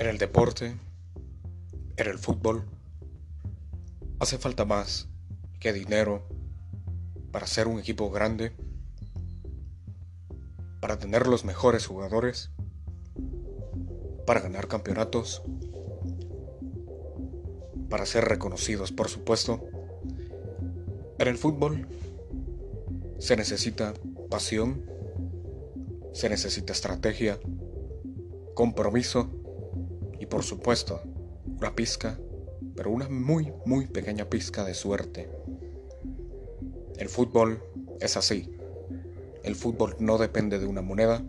En el deporte, en el fútbol, hace falta más que dinero para ser un equipo grande, para tener los mejores jugadores, para ganar campeonatos, para ser reconocidos, por supuesto. En el fútbol se necesita pasión, se necesita estrategia, compromiso, por supuesto, una pizca, pero una muy, muy pequeña pizca de suerte. El fútbol es así. El fútbol no depende de una moneda,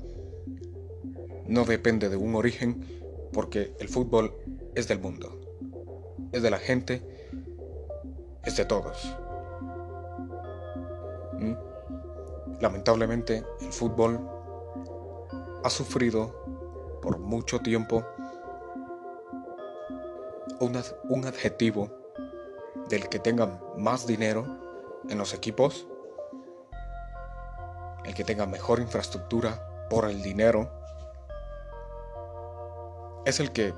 no depende de un origen, porque el fútbol es del mundo, es de la gente, es de todos. ¿Mm? Lamentablemente, el fútbol ha sufrido por mucho tiempo un adjetivo del que tenga más dinero en los equipos, el que tenga mejor infraestructura por el dinero, es el que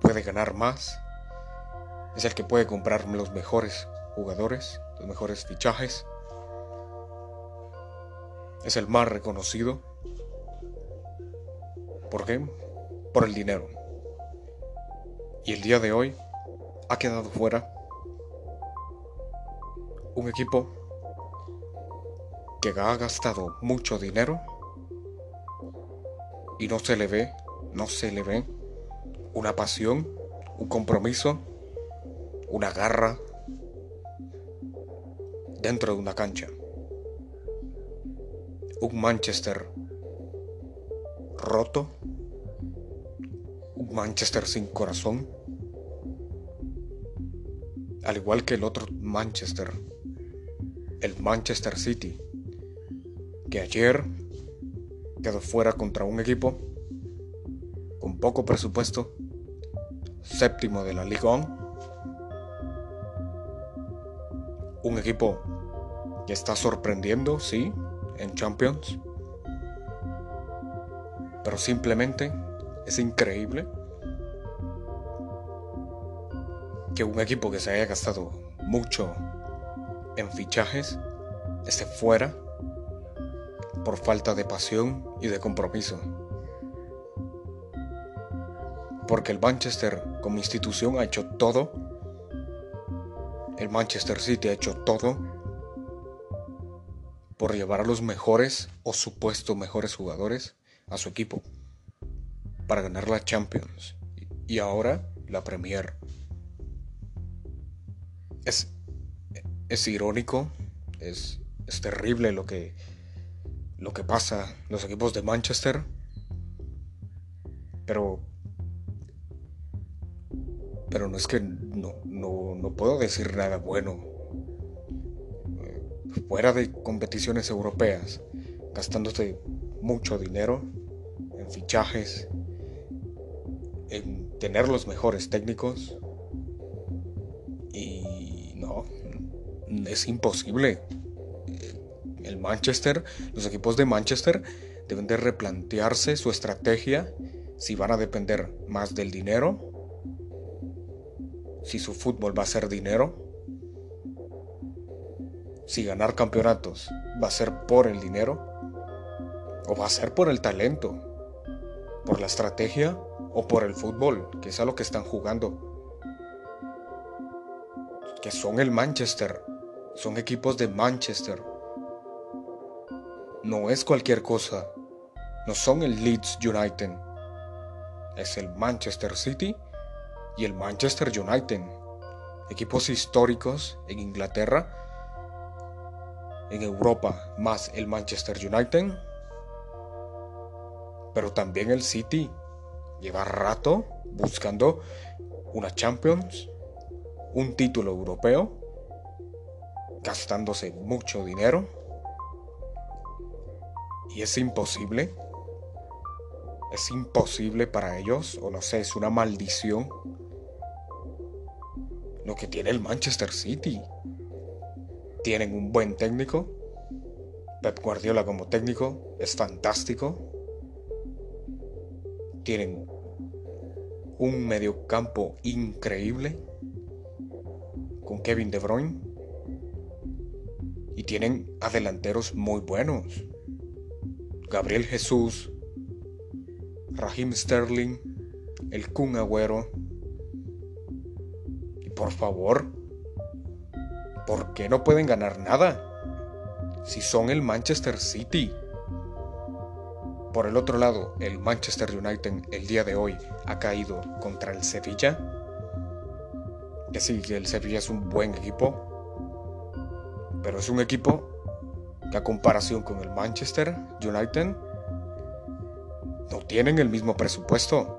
puede ganar más, es el que puede comprar los mejores jugadores, los mejores fichajes, es el más reconocido. ¿Por qué? Por el dinero. Y el día de hoy ha quedado fuera un equipo que ha gastado mucho dinero y no se le ve, no se le ve una pasión, un compromiso, una garra dentro de una cancha. Un Manchester roto Manchester sin corazón, al igual que el otro Manchester, el Manchester City, que ayer quedó fuera contra un equipo con poco presupuesto, séptimo de la Ligue 1, un equipo que está sorprendiendo, sí, en Champions, pero simplemente es increíble que un equipo que se haya gastado mucho en fichajes esté fuera por falta de pasión y de compromiso. Porque el Manchester como institución ha hecho todo. El Manchester City ha hecho todo por llevar a los mejores o supuestos mejores jugadores a su equipo para ganar la Champions y ahora la Premier es, es irónico, es, es terrible lo que, lo que pasa los equipos de Manchester, pero, pero no es que no, no, no puedo decir nada bueno. Fuera de competiciones europeas, gastándose mucho dinero en fichajes, en tener los mejores técnicos, es imposible. El Manchester, los equipos de Manchester deben de replantearse su estrategia si van a depender más del dinero, si su fútbol va a ser dinero, si ganar campeonatos va a ser por el dinero o va a ser por el talento, por la estrategia o por el fútbol, que es a lo que están jugando que son el Manchester, son equipos de Manchester. No es cualquier cosa, no son el Leeds United, es el Manchester City y el Manchester United, equipos históricos en Inglaterra, en Europa, más el Manchester United, pero también el City lleva rato buscando una Champions un título europeo, gastándose mucho dinero. Y es imposible. Es imposible para ellos, o no sé, es una maldición. Lo que tiene el Manchester City. Tienen un buen técnico. Pep Guardiola como técnico es fantástico. Tienen un mediocampo increíble con Kevin De Bruyne y tienen adelanteros muy buenos. Gabriel Jesús, Raheem Sterling, el Kun Agüero. Y por favor, ¿por qué no pueden ganar nada? Si son el Manchester City. Por el otro lado, el Manchester United el día de hoy ha caído contra el Sevilla. Que sí, el Sevilla es un buen equipo, pero es un equipo que a comparación con el Manchester United no tienen el mismo presupuesto.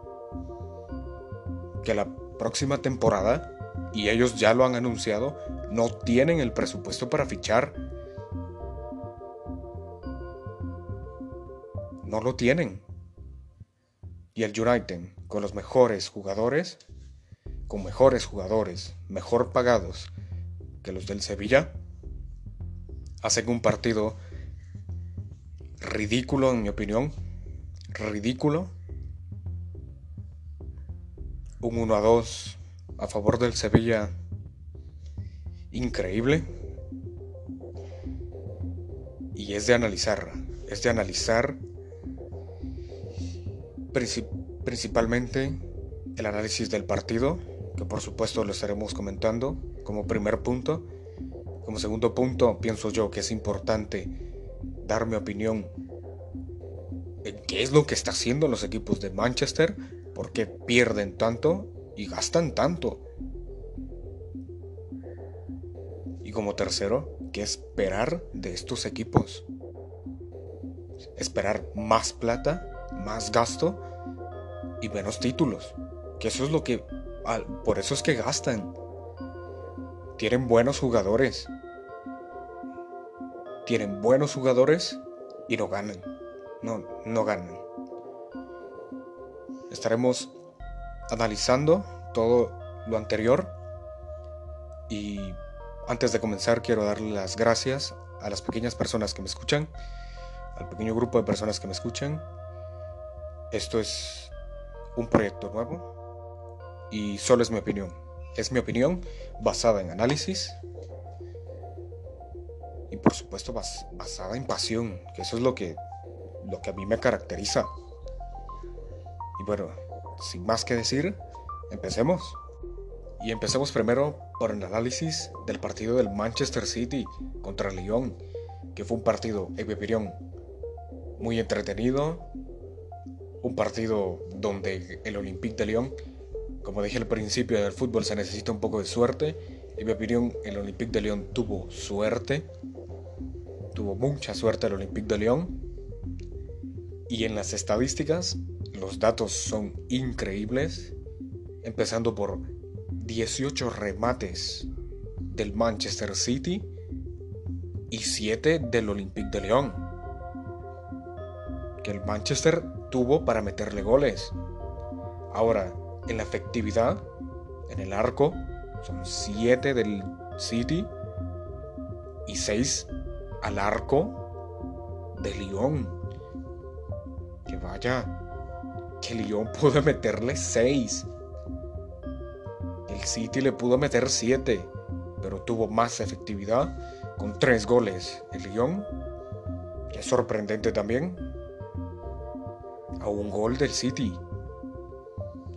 Que la próxima temporada, y ellos ya lo han anunciado, no tienen el presupuesto para fichar no lo tienen. Y el United, con los mejores jugadores, con mejores jugadores, mejor pagados que los del Sevilla, hacen un partido ridículo, en mi opinión, ridículo. Un 1 a 2 a favor del Sevilla, increíble. Y es de analizar, es de analizar principalmente el análisis del partido, que por supuesto lo estaremos comentando como primer punto. Como segundo punto, pienso yo que es importante dar mi opinión en qué es lo que está haciendo los equipos de Manchester, por qué pierden tanto y gastan tanto. Y como tercero, ¿qué esperar de estos equipos? Esperar más plata más gasto y menos títulos. Que eso es lo que... Por eso es que gastan. Tienen buenos jugadores. Tienen buenos jugadores y no ganan. No, no ganan. Estaremos analizando todo lo anterior. Y antes de comenzar quiero darle las gracias a las pequeñas personas que me escuchan. Al pequeño grupo de personas que me escuchan esto es un proyecto nuevo y solo es mi opinión. Es mi opinión basada en análisis y por supuesto basada en pasión, que eso es lo que, lo que a mí me caracteriza. Y bueno, sin más que decir, empecemos. Y empecemos primero por el análisis del partido del Manchester City contra Lyon, que fue un partido, en mi opinión, muy entretenido, un partido donde el Olympique de Lyon, como dije al principio del fútbol, se necesita un poco de suerte. En mi opinión, el Olympique de Lyon tuvo suerte, tuvo mucha suerte el Olympique de Lyon. Y en las estadísticas, los datos son increíbles, empezando por 18 remates del Manchester City y 7 del Olympique de Lyon. Que el Manchester tuvo para meterle goles. Ahora, en la efectividad, en el arco, son 7 del City y 6 al arco de Lyon. Que vaya, que Lyon pudo meterle 6. El City le pudo meter 7, pero tuvo más efectividad con 3 goles. El Lyon, que es sorprendente también, a un gol del City.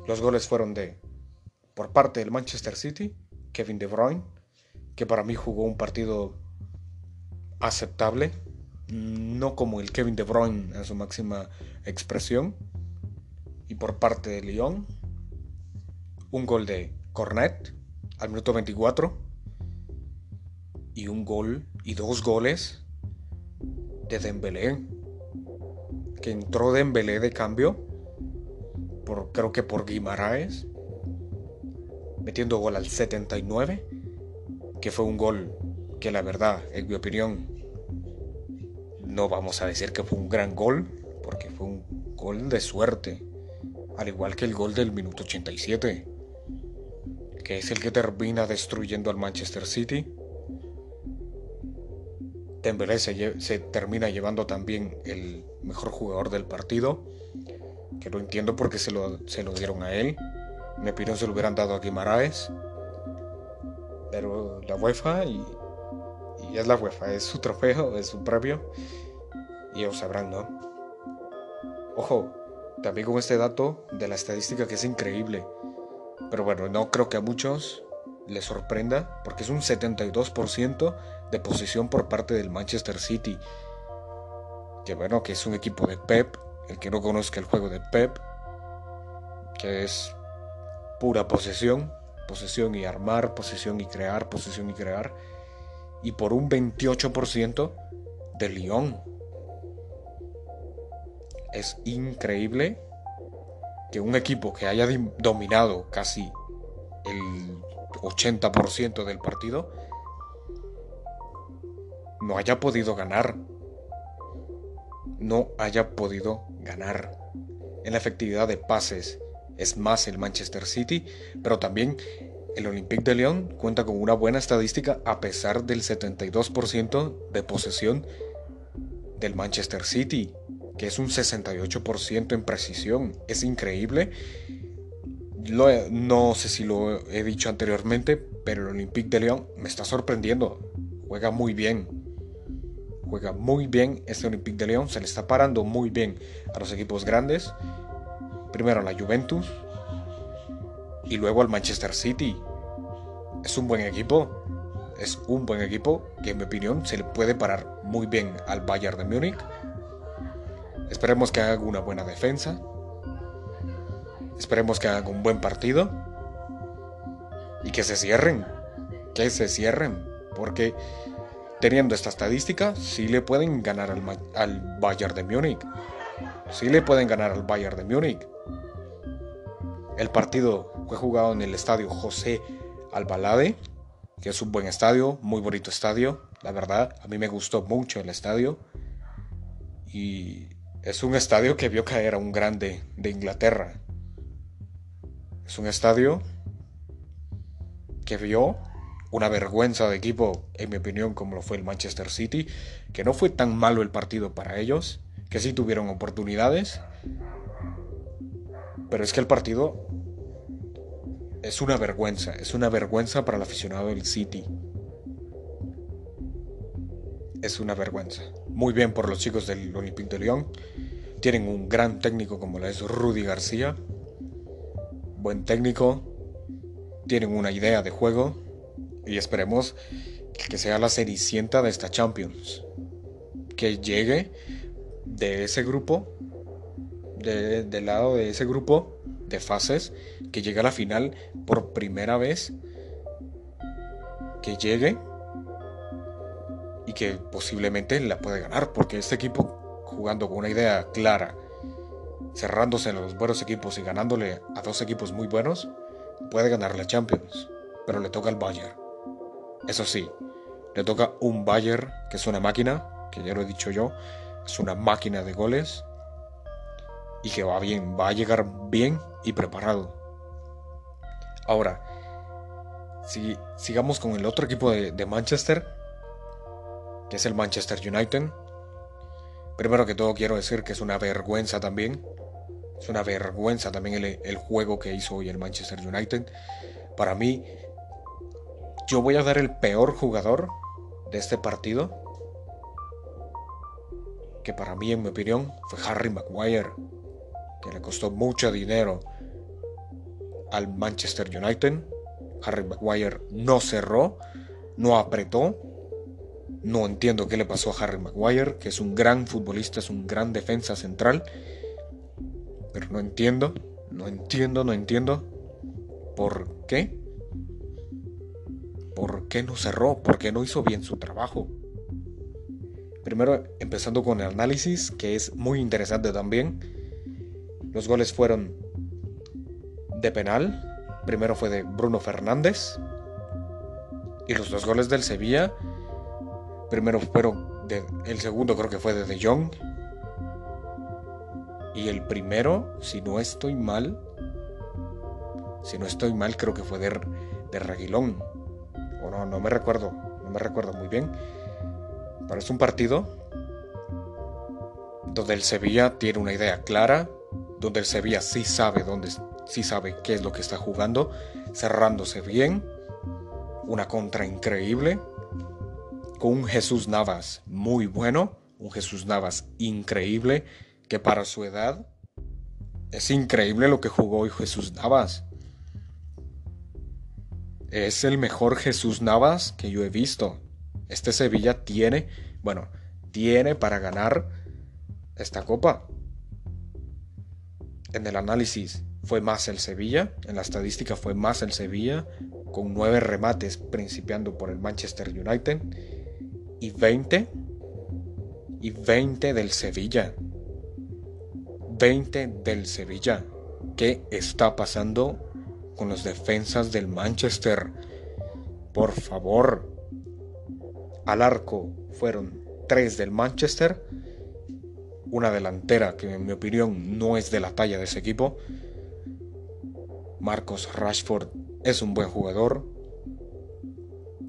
Los goles fueron de, por parte del Manchester City, Kevin De Bruyne, que para mí jugó un partido aceptable, no como el Kevin De Bruyne en su máxima expresión. Y por parte de Lyon, un gol de Cornet al minuto 24 y un gol y dos goles de Dembélé que entró Dembélé de cambio, por, creo que por Guimaraes, metiendo gol al 79, que fue un gol que la verdad, en mi opinión, no vamos a decir que fue un gran gol, porque fue un gol de suerte, al igual que el gol del minuto 87, que es el que termina destruyendo al Manchester City. Dembélé se, se termina llevando también el mejor jugador del partido, que lo entiendo porque se lo, se lo dieron a él. mi opinión se lo hubieran dado a Guimaraes. Pero la UEFA y, y es la UEFA, es su trofeo, es su premio. Y ellos sabrán, ¿no? Ojo, también con este dato de la estadística que es increíble. Pero bueno, no creo que a muchos les sorprenda porque es un 72% de posición por parte del Manchester City. Que bueno, que es un equipo de Pep. El que no conozca el juego de Pep, que es pura posesión, posesión y armar, posesión y crear, posesión y crear. Y por un 28% de Lyon. Es increíble que un equipo que haya dominado casi el 80% del partido no haya podido ganar. No haya podido ganar. En la efectividad de pases es más el Manchester City, pero también el Olympique de Lyon cuenta con una buena estadística a pesar del 72% de posesión del Manchester City que es un 68% en precisión. Es increíble. no sé si lo he dicho anteriormente, pero el Olympique de Lyon me está sorprendiendo. Juega muy bien. Juega muy bien este Olympique de Lyon. Se le está parando muy bien a los equipos grandes. Primero la Juventus y luego al Manchester City. Es un buen equipo. Es un buen equipo que en mi opinión se le puede parar muy bien al Bayern de Múnich Esperemos que hagan una buena defensa. Esperemos que hagan un buen partido. Y que se cierren. Que se cierren. Porque teniendo esta estadística, sí le pueden ganar al, al Bayern de Múnich. Sí le pueden ganar al Bayern de Múnich. El partido fue jugado en el estadio José Albalade, que es un buen estadio, muy bonito estadio. La verdad, a mí me gustó mucho el estadio. Y es un estadio que vio caer a un grande de Inglaterra. Es un estadio que vio una vergüenza de equipo, en mi opinión, como lo fue el Manchester City, que no fue tan malo el partido para ellos, que sí tuvieron oportunidades, pero es que el partido es una vergüenza, es una vergüenza para el aficionado del City. Es una vergüenza. Muy bien por los chicos del Olympique de Lyon. Tienen un gran técnico como la es Rudy García. Buen técnico. Tienen una idea de juego. Y esperemos que sea la cenicienta de esta Champions. Que llegue de ese grupo. Del lado de ese grupo de fases. Que llegue a la final por primera vez. Que llegue y que posiblemente la puede ganar porque este equipo jugando con una idea clara, cerrándose en los buenos equipos y ganándole a dos equipos muy buenos, puede ganar la Champions, pero le toca al Bayern. Eso sí, le toca un Bayern que es una máquina, que ya lo he dicho yo, es una máquina de goles y que va bien, va a llegar bien y preparado. Ahora, si sigamos con el otro equipo de, Manchester, que es el Manchester United. Primero que todo quiero decir que es una vergüenza también. Es una vergüenza también el, juego que hizo hoy el Manchester United. Para mí, yo voy a dar el peor jugador de este partido. Que para mí, en mi opinión, fue Harry Maguire. Que le costó mucho dinero al Manchester United. Harry Maguire no cerró, no apretó, no entiendo qué le pasó a Harry Maguire, que es un gran futbolista, es un gran defensa central. Pero no entiendo, no entiendo, no entiendo por qué. ¿Por qué no cerró? ¿Por qué no hizo bien su trabajo? Primero, empezando con el análisis, que es muy interesante también. Los goles fueron de penal. Primero fue de Bruno Fernández. Y los dos goles del Sevilla Primero fueron, el segundo creo que fue de De Jong. Y el primero, si no estoy mal, si no estoy mal, creo que fue de, de Reguilón. O no, no me recuerdo, no me recuerdo muy bien. Pero es un partido donde el Sevilla tiene una idea clara, donde el Sevilla sí sabe dónde, sí sabe qué es lo que está jugando, cerrándose bien, una contra increíble, con un Jesús Navas muy bueno, un Jesús Navas increíble, que para su edad es increíble lo que jugó hoy Jesús Navas. Es el mejor Jesús Navas que yo he visto. Este Sevilla tiene, bueno, tiene para ganar esta copa. En el análisis fue más el Sevilla, en la estadística fue más el Sevilla, con nueve remates principiando por el Manchester United y 20 y 20 del Sevilla. 20 del Sevilla. ¿Qué está pasando con los defensas del Manchester? Por favor. Al arco fueron 3 del Manchester. Una delantera que en mi opinión no es de la talla de ese equipo. Marcos Rashford es un buen jugador,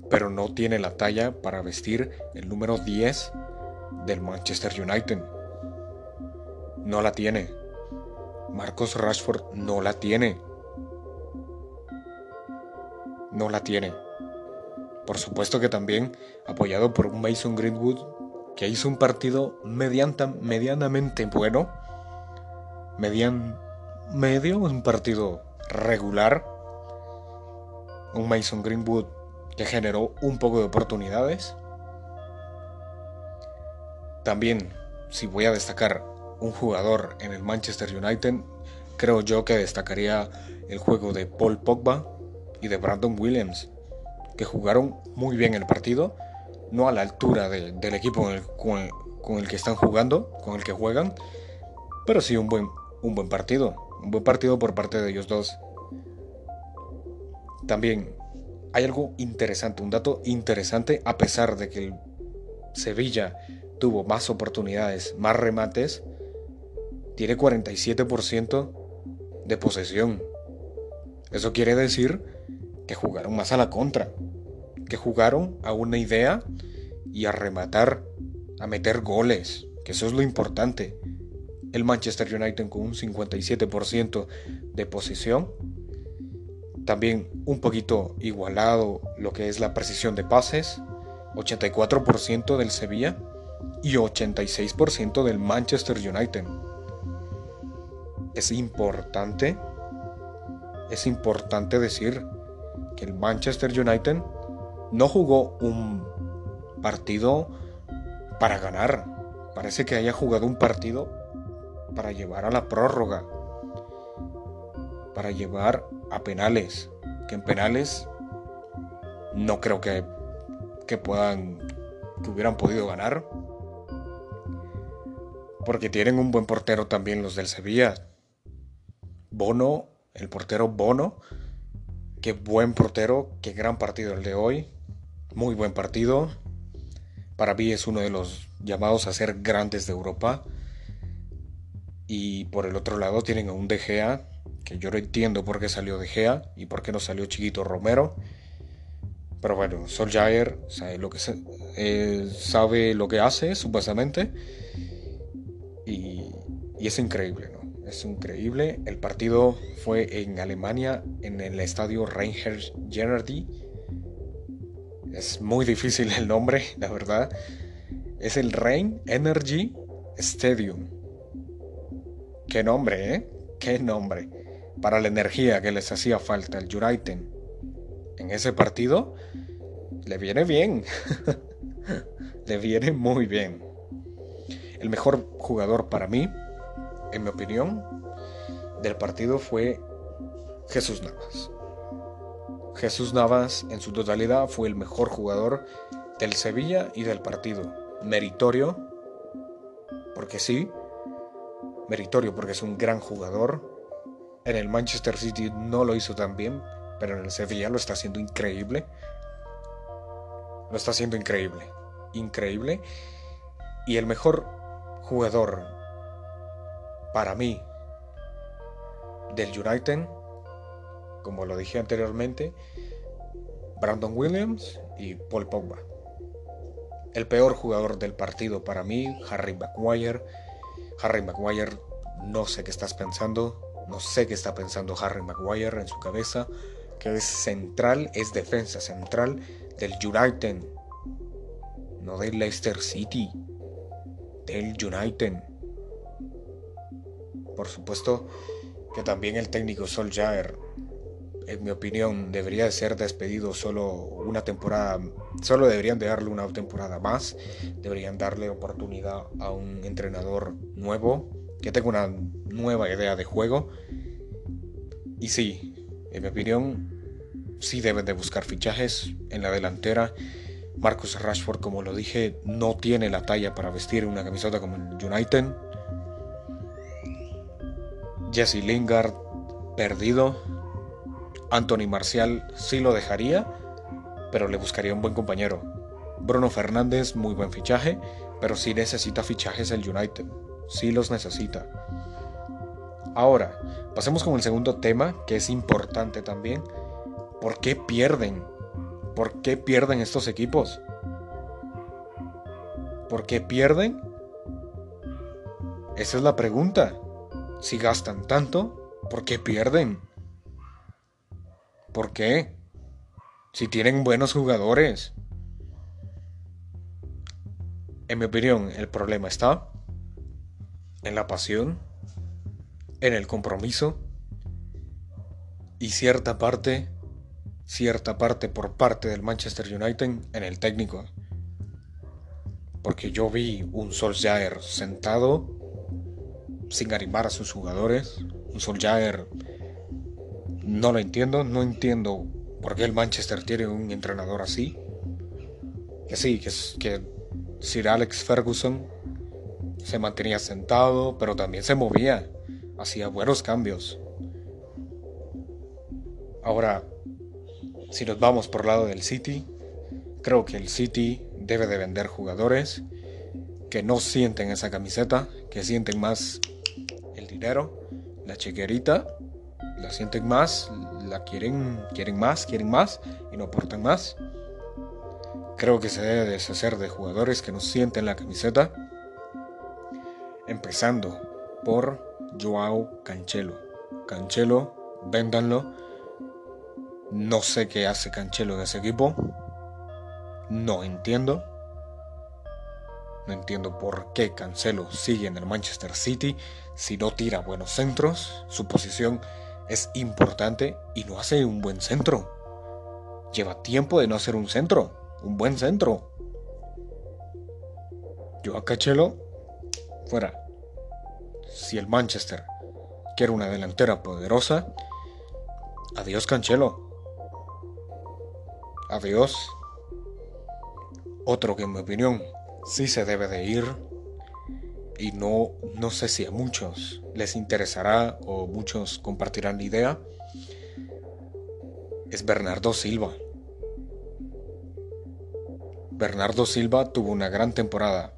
pero no tiene la talla para vestir el número 10 del Manchester United no la tiene. Marcos Rashford no la tiene. No la tiene. Por supuesto que también apoyado por Mason Greenwood que hizo un partido medianamente bueno. Median, medio, un partido regular. Un Mason Greenwood que generó un poco de oportunidades. También, si voy a destacar un jugador en el Manchester United, creo yo que destacaría el juego de Paul Pogba y de Brandon Williams, que jugaron muy bien el partido, no a la altura del equipo con el, que están jugando, con el que juegan, pero sí un buen, un buen partido, un buen partido por parte de ellos dos. También hay algo interesante, un dato interesante, a pesar de que el Sevilla tuvo más oportunidades, más remates, tiene 47% de posesión. Eso quiere decir que jugaron más a la contra, que jugaron a una idea y a rematar, a meter goles, que eso es lo importante. El Manchester United con un 57% de posesión, también un poquito igualado lo que es la precisión de pases, 84% del Sevilla y 86% del Manchester United es importante, es importante decir que el Manchester United no jugó un partido para ganar. Parece que haya jugado un partido para llevar a la prórroga, para llevar a penales, que en penales no creo que, que puedan, que hubieran podido ganar, porque tienen un buen portero también los del Sevilla. Bono, el portero Bono. Qué buen portero, qué gran partido el de hoy. Muy buen partido. Para mí es uno de los llamados a ser grandes de Europa. Y por el otro lado tienen a un De Gea, que yo no entiendo por qué salió De Gea y por qué no salió Chiquito Romero. Pero bueno, Solskjaer sabe lo que, eh, sabe lo que hace, supuestamente. Y, es increíble, ¿no? Es increíble. El partido fue en Alemania, en el estadio Reinhard Gennady. Es muy difícil el nombre, la verdad. Es el Rhein Energy Stadium. Qué nombre, ¿eh? Qué nombre. Para la energía que les hacía falta el United en ese partido, le viene bien. le viene muy bien. El mejor jugador para mí en mi opinión, del partido fue Jesús Navas. Jesús Navas en su totalidad fue el mejor jugador del Sevilla y del partido. Meritorio, porque sí, meritorio porque es un gran jugador. En el Manchester City no lo hizo tan bien, pero en el Sevilla lo está haciendo increíble. Lo está haciendo increíble. Increíble. Y el mejor jugador para mí del United, como lo dije anteriormente, Brandon Williams y Paul Pogba. El peor jugador del partido para mí, Harry Maguire. Harry Maguire, no sé qué estás pensando. No sé qué está pensando Harry Maguire en su cabeza, que es central, es defensa central del United, no del Leicester City, del United. Por supuesto que también el técnico Solskjaer en mi opinión, debería de ser despedido solo una temporada, solo deberían de darle una temporada más, deberían darle oportunidad a un entrenador nuevo, que tenga una nueva idea de juego. Y sí, en mi opinión, sí deben de buscar fichajes en la delantera. Marcus Rashford, como lo dije, no tiene la talla para vestir una camiseta como el United. Jesse Lingard, perdido. Anthony Marcial sí lo dejaría, pero le buscaría un buen compañero. Bruno Fernández, muy buen fichaje, pero sí necesita fichajes el United. Sí los necesita. Ahora, pasemos con el segundo tema, que es importante también. ¿Por qué pierden? ¿Por qué pierden estos equipos? ¿Por qué pierden? Esa es la pregunta. Si gastan tanto, ¿por qué pierden? ¿Por qué? Si tienen buenos jugadores. En mi opinión, el problema está en la pasión, en el compromiso y cierta parte, cierta parte por parte del Manchester United en el técnico. Porque yo vi un Solskjaer sentado sin animar a sus jugadores, un Solskjaer no lo entiendo, no entiendo por qué el Manchester tiene un entrenador así. Que sí, que, Sir Alex Ferguson se mantenía sentado, pero también se movía, hacía buenos cambios. Ahora, si nos vamos por el lado del City, creo que el City debe de vender jugadores que no sienten esa camiseta, que sienten más el dinero, la chequerita la sienten más, la quieren, quieren más, quieren más y no aportan más. Creo que se debe deshacer de jugadores que no sienten la camiseta. Empezando por Joao Cancelo. Cancelo, véndanlo. No sé qué hace Cancelo en ese equipo. No entiendo. No entiendo por qué Cancelo sigue en el Manchester City si no tira buenos centros. Su posición es importante y no hace un buen centro. Lleva tiempo de no hacer un centro, un buen centro. Yo a Cachelo, fuera. Si el Manchester quiere una delantera poderosa, adiós Cancelo. Adiós. Otro que en mi opinión sí se debe de ir y no, no sé si a muchos les interesará o muchos compartirán la idea, es Bernardo Silva. Bernardo Silva tuvo una gran temporada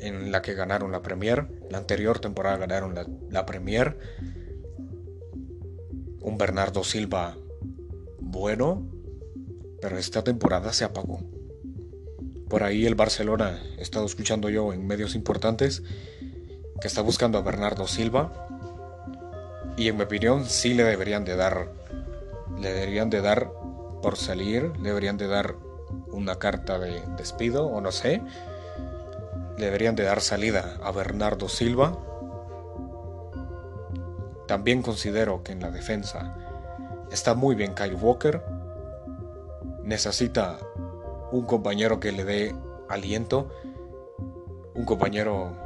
en la que ganaron la Premier. La anterior temporada ganaron la, la Premier. Un Bernardo Silva bueno, pero esta temporada se apagó. Por ahí el Barcelona, he estado escuchando yo en medios importantes, que está buscando a Bernardo Silva. Y en mi opinión sí le deberían de dar, le deberían de dar por salir, le deberían de dar una carta de despido o no sé. Le deberían de dar salida a Bernardo Silva. También considero que en la defensa está muy bien Kyle Walker. Necesita un compañero que le dé aliento, un compañero,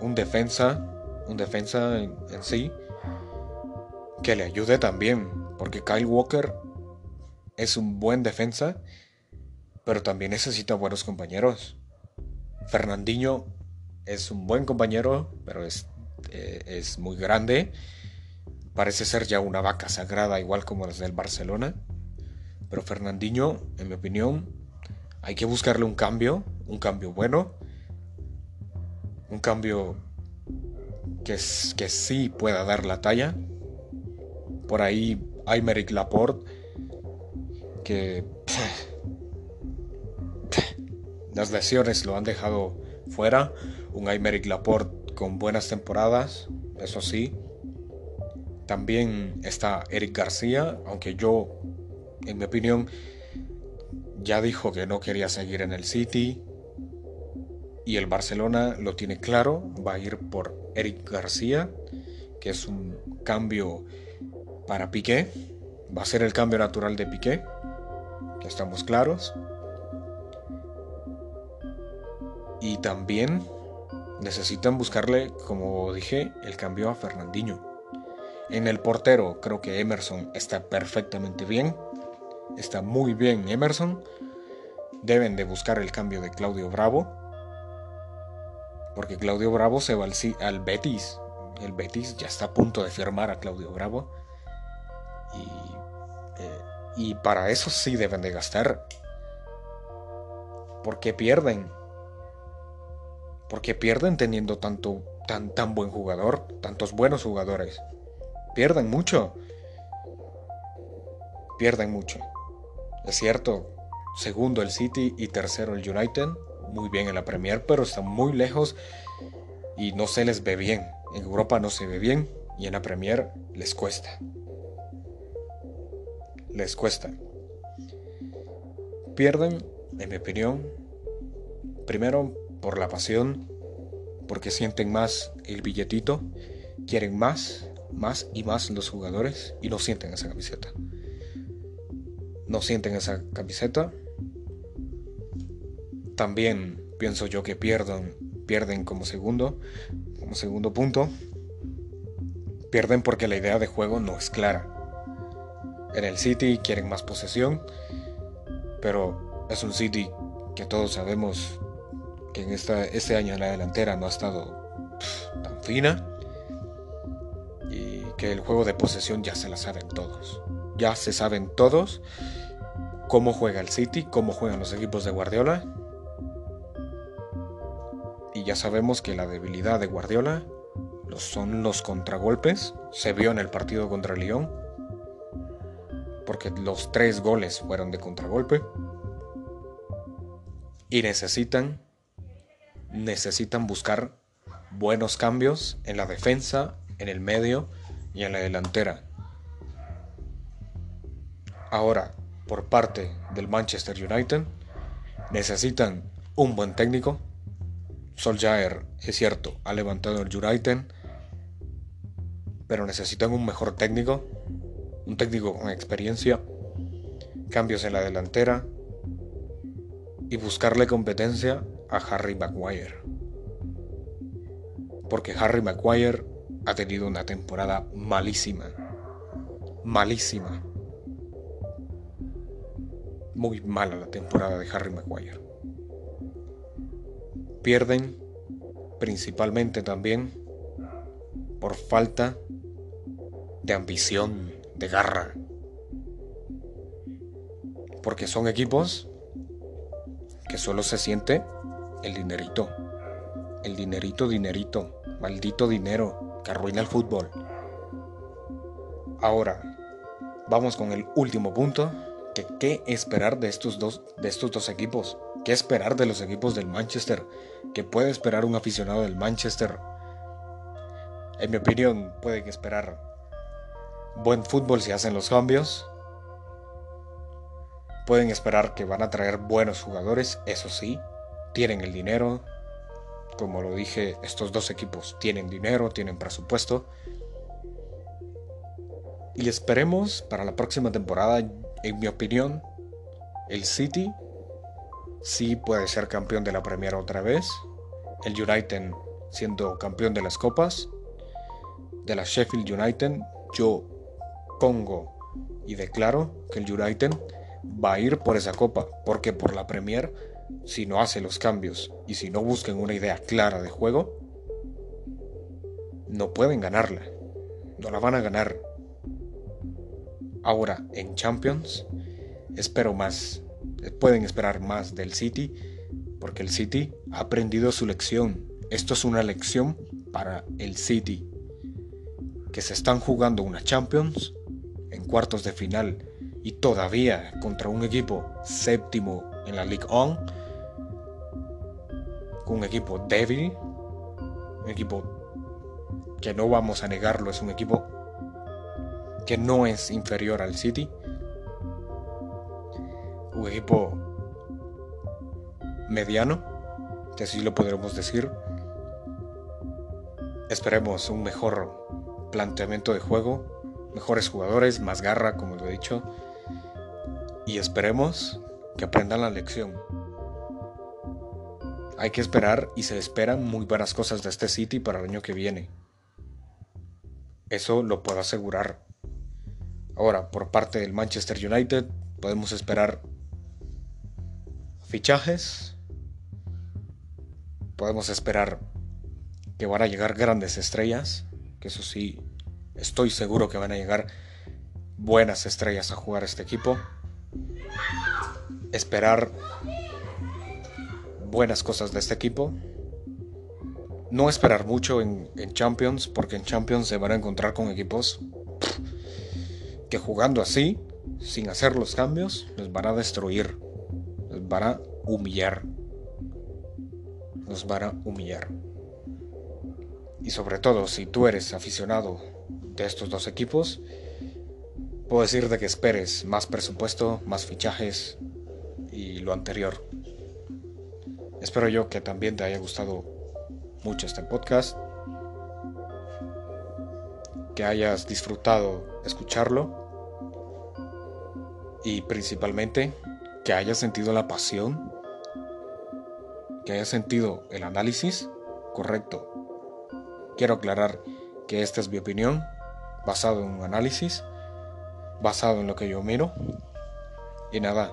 un defensa, un defensa en, sí, que le ayude también, porque Kyle Walker es un buen defensa, pero también necesita buenos compañeros. Fernandinho es un buen compañero, pero es, eh, es muy grande. Parece ser ya una vaca sagrada, igual como las del Barcelona. Pero Fernandinho, en mi opinión, hay que buscarle un cambio, un cambio bueno, un cambio que, que sí pueda dar la talla. Por ahí hay Merrick Laporte, que las lesiones lo han dejado fuera. Un Aymeric Laporte con buenas temporadas, eso sí, También está Eric García, aunque yo, en mi opinión, ya dijo que no quería seguir en el City. Y el Barcelona lo tiene claro, va a ir por Eric García, que es un cambio para Piqué. Va a ser el cambio natural de Piqué, que estamos claros. Y también necesitan buscarle, como dije, el cambio a Fernandinho. En el portero creo que Emerson está perfectamente bien. Está muy bien Emerson. Deben de buscar el cambio de Claudio Bravo. Porque Claudio Bravo se va al, Betis. El Betis ya está a punto de firmar a Claudio Bravo. Y, eh, y para eso sí deben de gastar. Porque pierden porque pierden teniendo tanto, tan, tan buen jugador, tantos buenos jugadores. Pierden mucho. Pierden mucho. Es cierto, segundo el City y tercero el United. Muy bien en la Premier, pero están muy lejos y no se les ve bien. En Europa no se ve bien y en la Premier les cuesta. Les cuesta. Pierden, en mi opinión, primero por la pasión, porque sienten más el billetito, quieren más, más y más los jugadores y no sienten esa camiseta. No sienten esa camiseta. También pienso yo que pierden, pierden como segundo, como segundo punto. Pierden porque la idea de juego no es clara. En el City quieren más posesión, pero es un City que todos sabemos que en esta, este año la delantera no ha estado tan fina y que el juego de posesión ya se la saben todos. Ya se saben todos cómo juega el City, cómo juegan los equipos de Guardiola. Y ya sabemos que la debilidad de Guardiola son los contragolpes. Se vio en el partido contra Lyon. Porque los tres goles fueron de contragolpe. Y necesitan necesitan buscar buenos cambios en la defensa, en el medio y en la delantera. Ahora, por parte del Manchester United, necesitan un buen técnico. Solskjaer, es cierto, ha levantado el United, pero necesitan un mejor técnico, un técnico con experiencia, cambios en la delantera y buscarle competencia a Harry Maguire. Porque Harry Maguire ha tenido una temporada malísima. Malísima. Muy mala la temporada de Harry Maguire. Pierden principalmente también por falta de ambición, de garra. Porque son equipos que solo se siente el dinerito. El dinerito, dinerito. Maldito dinero que arruina el fútbol. Ahora, vamos con el último punto. Que, ¿Qué esperar de estos, dos, de estos dos equipos? ¿Qué esperar de los equipos del Manchester? ¿Qué puede esperar un aficionado del Manchester? En mi opinión, puede que esperar buen fútbol si hacen los cambios. Pueden esperar que van a traer buenos jugadores, eso sí, tienen el dinero. Como lo dije, estos dos equipos tienen dinero, tienen presupuesto. Y esperemos para la próxima temporada, en mi opinión, el City sí puede ser campeón de la Premier otra vez. El United siendo campeón de las copas. De la Sheffield United, yo pongo y declaro que el United va a ir por esa copa, porque por la Premier si no hace los cambios y si no buscan una idea clara de juego, no pueden ganarla. No la van a ganar. Ahora, en Champions, espero más. Pueden esperar más del City, porque el City ha aprendido su lección. Esto es una lección para el City, que se están jugando una Champions en cuartos de final y todavía contra un equipo séptimo en la League On un equipo débil, un equipo que no vamos a negarlo, es un equipo que no es inferior al City. Un equipo mediano, que así lo podremos decir. Esperemos un mejor planteamiento de juego, mejores jugadores, más garra, como lo he dicho. Y esperemos que aprendan la lección. Hay que esperar y se esperan muy buenas cosas de este City para el año que viene. Eso lo puedo asegurar. Ahora, por parte del Manchester United, podemos esperar fichajes. Podemos esperar que van a llegar grandes estrellas. Que eso sí, estoy seguro que van a llegar buenas estrellas a jugar este equipo. Esperar buenas cosas de este equipo. No esperar mucho en, Champions, porque en Champions se van a encontrar con equipos que jugando así, sin hacer los cambios, les van a destruir, les van a humillar. Los van a humillar. Y sobre todo, si tú eres aficionado de estos dos equipos, puedo decirte que esperes más presupuesto, más fichajes y lo anterior. Espero yo que también te haya gustado mucho este podcast, que hayas disfrutado escucharlo y principalmente que hayas sentido la pasión, que hayas sentido el análisis correcto. Quiero aclarar que esta es mi opinión, basado en un análisis, basado en lo que yo miro. Y nada,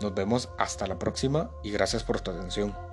nos vemos hasta la próxima y gracias por tu atención.